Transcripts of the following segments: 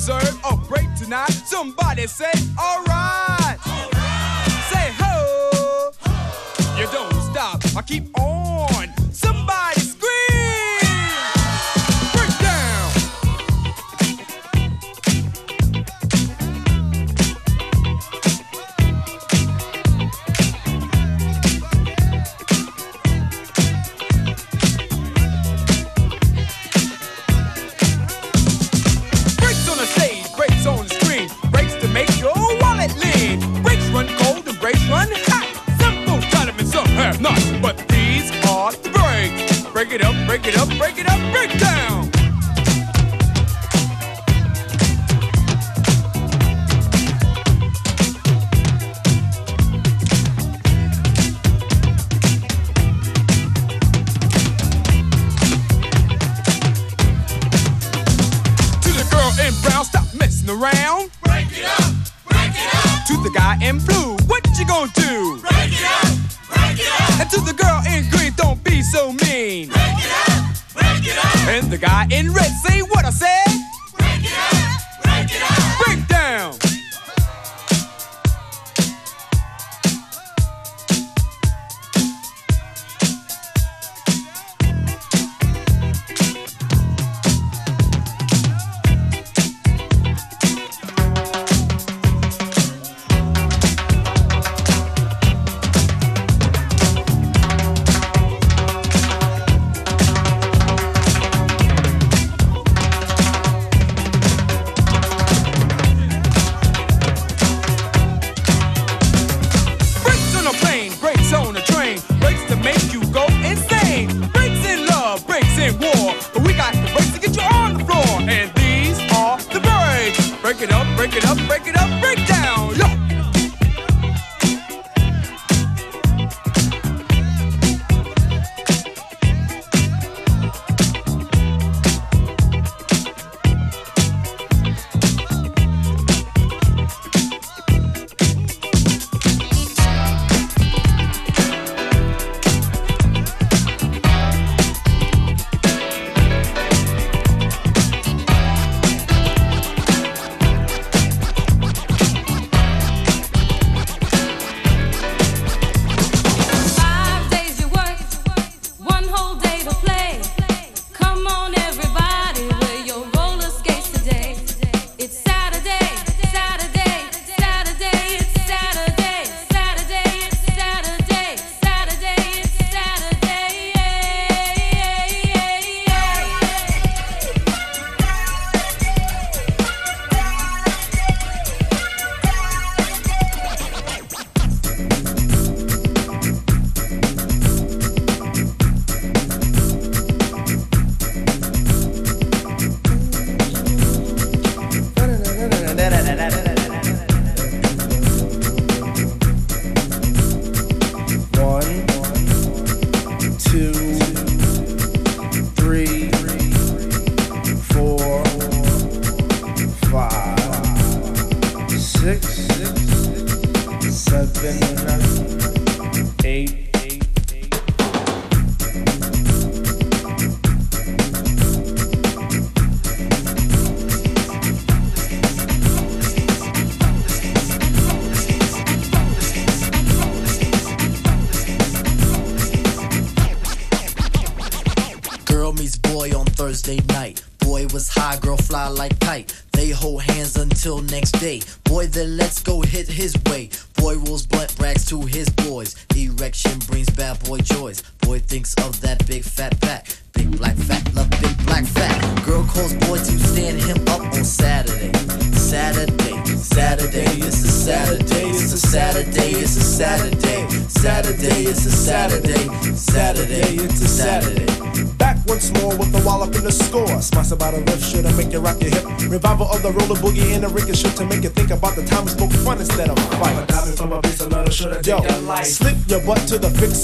deserve a break tonight. Somebody say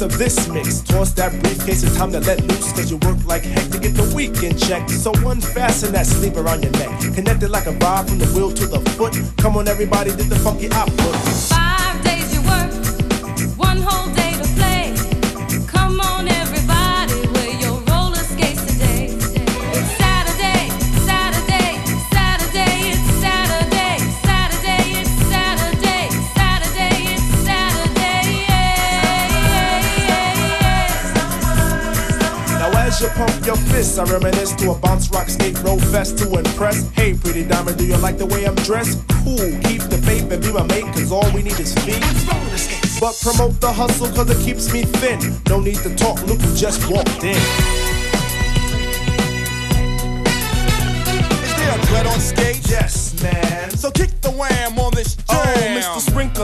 of this mix. Toss that briefcase, it's time to let loose. Cause you work like heck to get the weekend check. So unfasten that sleep around your neck. Connected like a vibe from the wheel to the foot. Come on, everybody, did the funky output. Fists, reminisce to a bounce rock skate roll fest to impress. Hey, pretty diamond, do you like the way I'm dressed? Cool, keep the faith and be my mate, cause all we need is feet. But promote the hustle, cause it keeps me thin. No need to talk, look who just walked in. Is there a on skate? Yes, man. So kick the wham on this jam. Oh.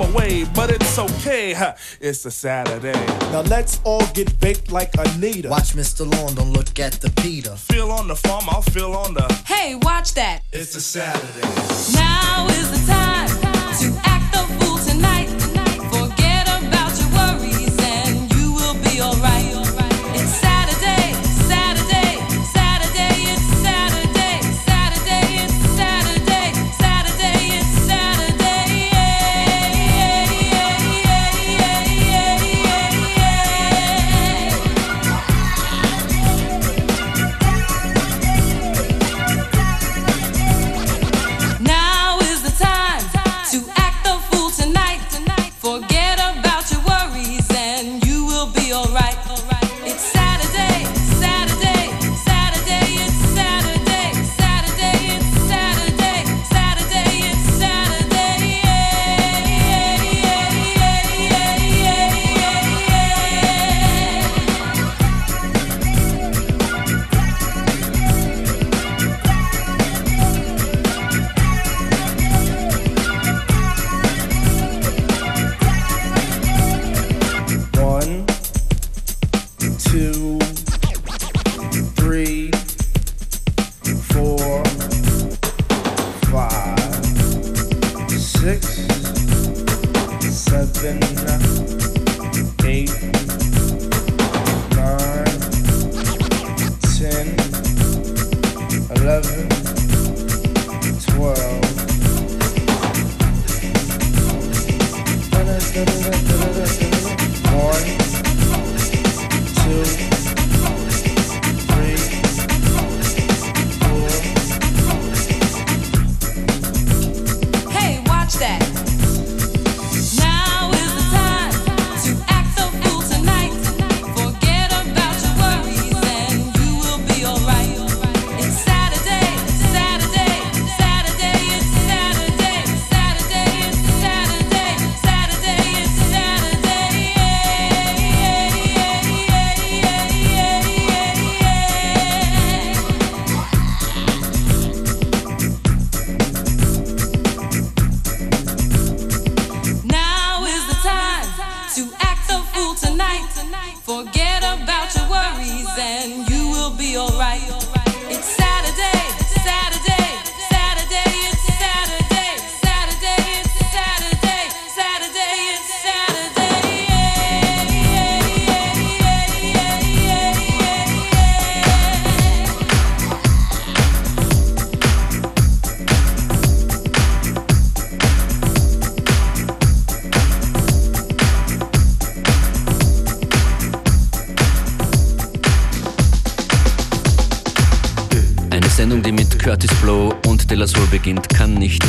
away, but it's okay. It's a Saturday. Now let's all get baked like Anita. Watch Mr. Lawn, don't look at the Peter. Feel on the farm, I'll feel on the. Hey, watch that. It's a Saturday. Now is the time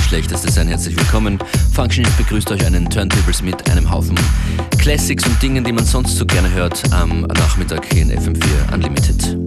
Schlechteste sein. Herzlich willkommen. Functionist begrüßt euch einen Turntables mit einem Haufen Classics und Dingen, die man sonst so gerne hört am Nachmittag hier in FM4 Unlimited.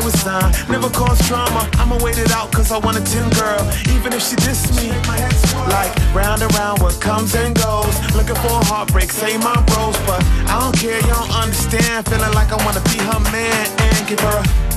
Tanya was fine, never caused drama. I'ma wait it out cause I want a 10 girl. Even if she diss me, like round and round what comes and goes. Looking for a heartbreak, say my bros, but I don't care, you don't understand. Feeling like I wanna be her man and give her a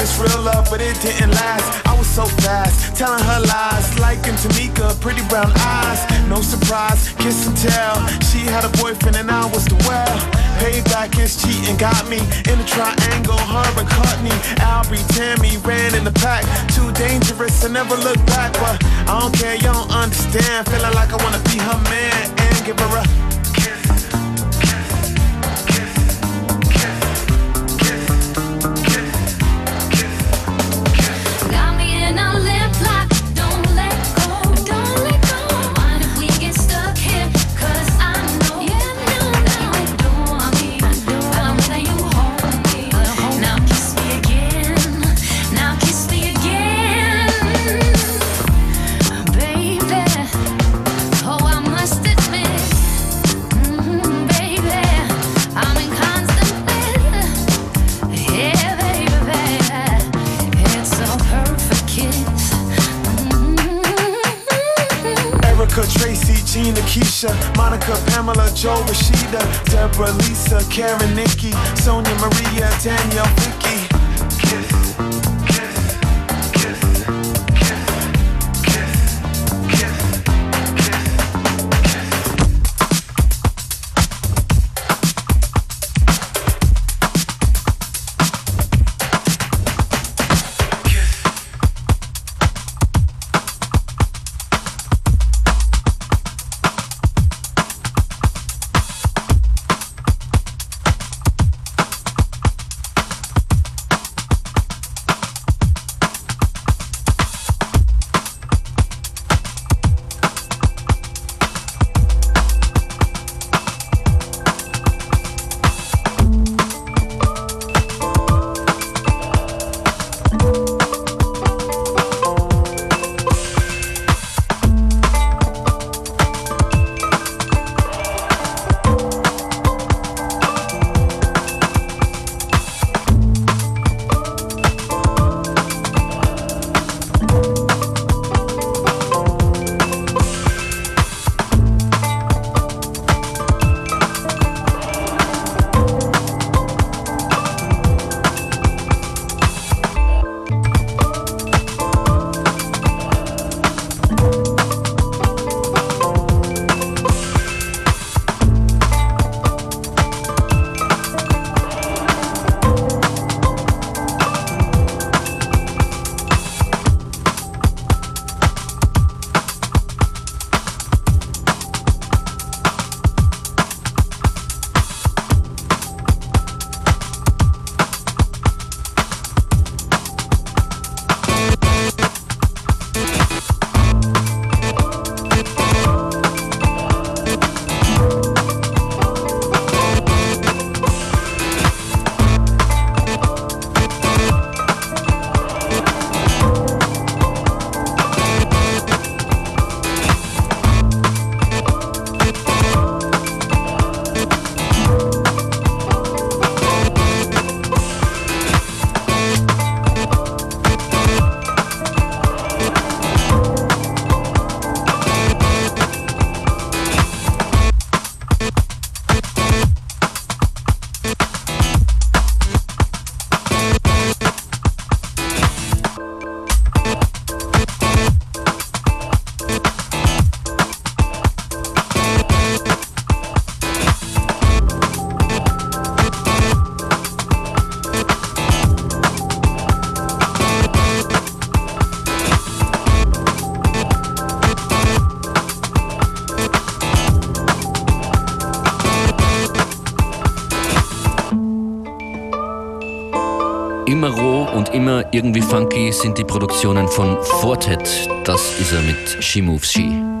it's real love, but it didn't last. I was so fast, telling her lies, liking Tamika, pretty brown eyes. No surprise, kiss and tell. She had a boyfriend and I was the well. Payback is cheating, got me in a triangle. Her and Courtney, Albie, Tammy ran in the pack. Too dangerous, I never look back, but I don't care, you don't understand. Feeling like I wanna be her man and give her a Monica, Pamela, Joe, Rashida, Deborah, Lisa, Karen, Nikki, Sonia, Maria, Danielle, Vicky. Immer roh und immer irgendwie funky sind die Produktionen von Fortet. Das ist er mit She Moves She.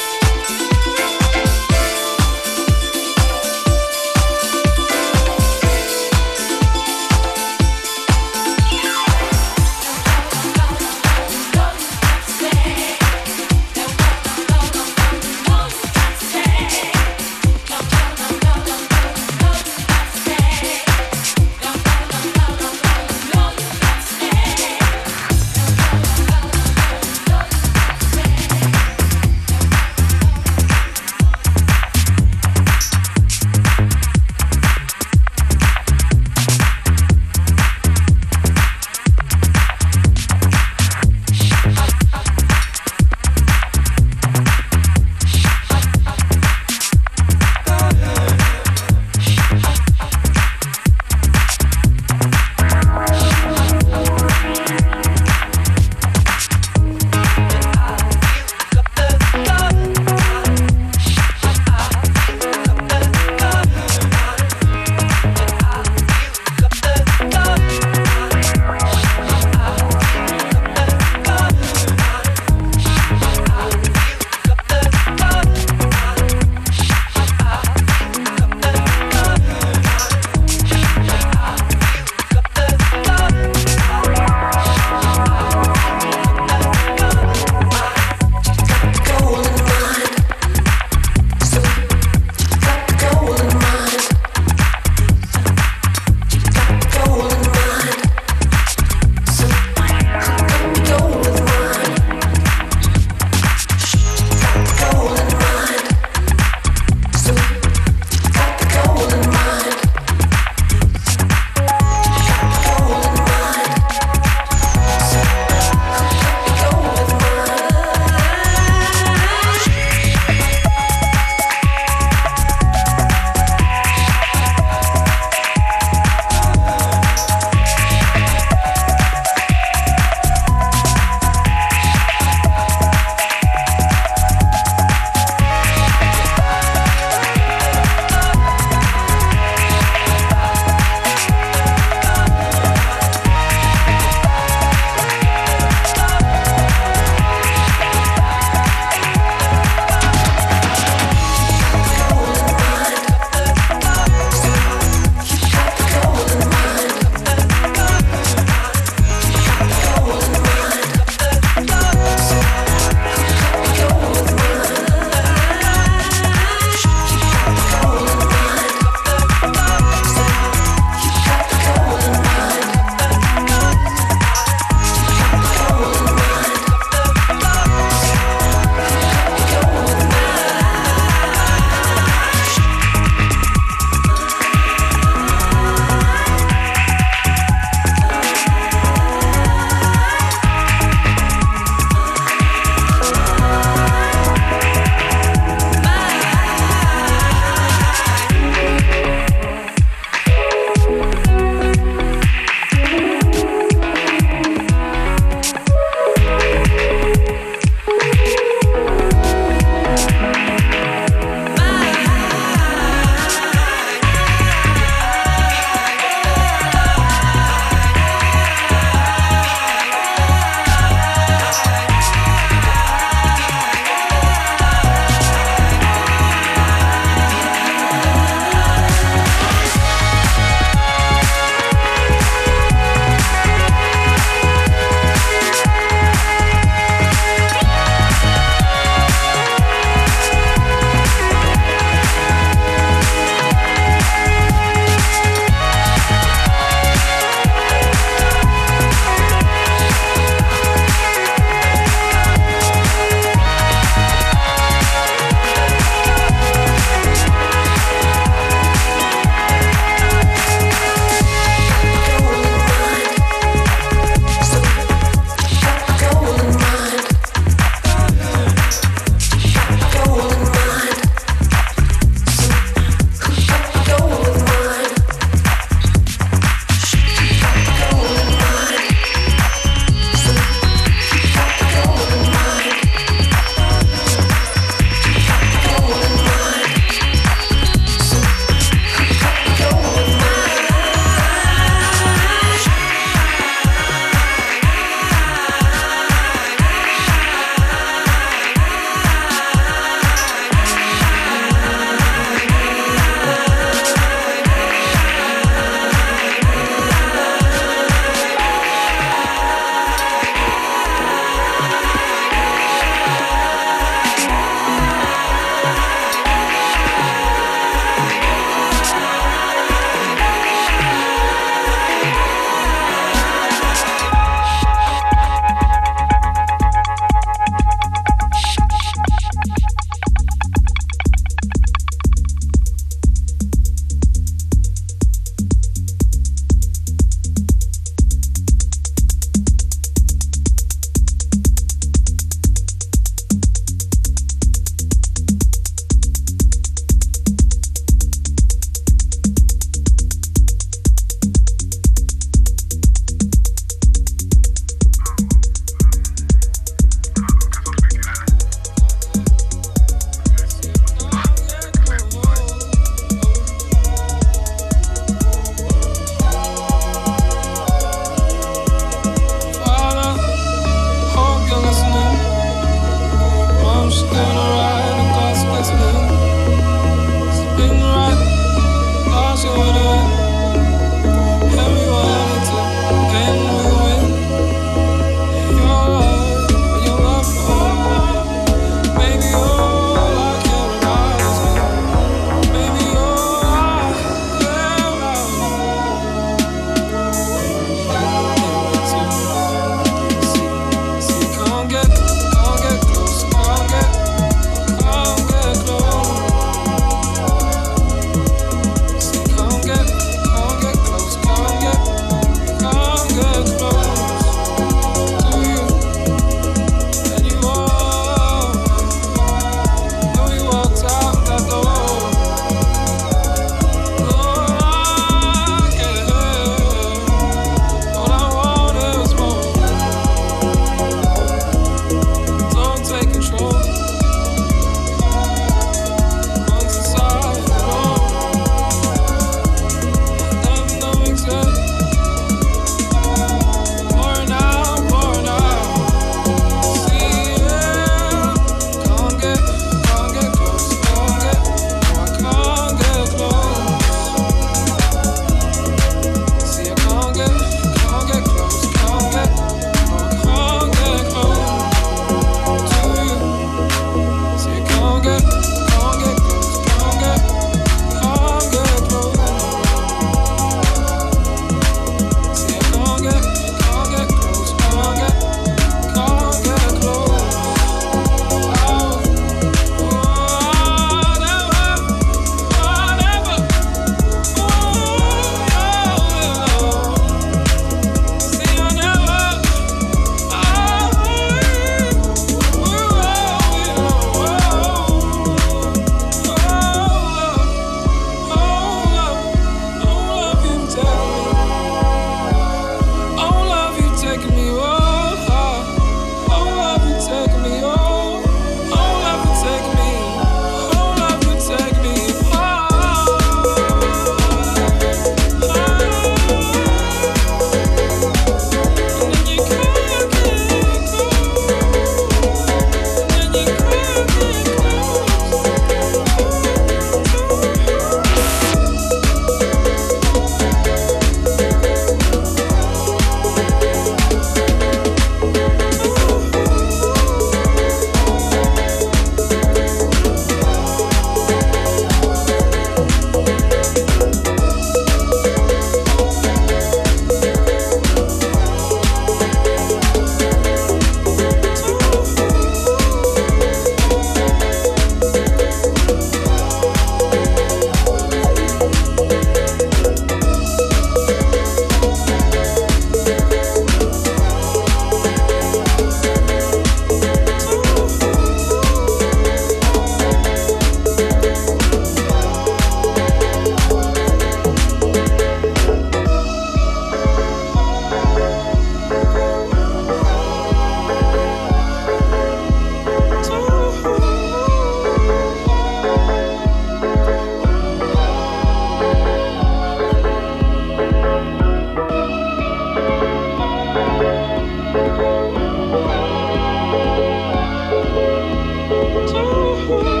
do.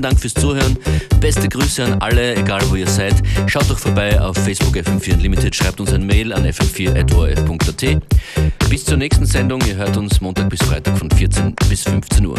Vielen Dank fürs Zuhören. Beste Grüße an alle, egal wo ihr seid. Schaut doch vorbei auf Facebook FM4 Unlimited, schreibt uns ein Mail an fm4.orf.at. Bis zur nächsten Sendung. Ihr hört uns Montag bis Freitag von 14 bis 15 Uhr.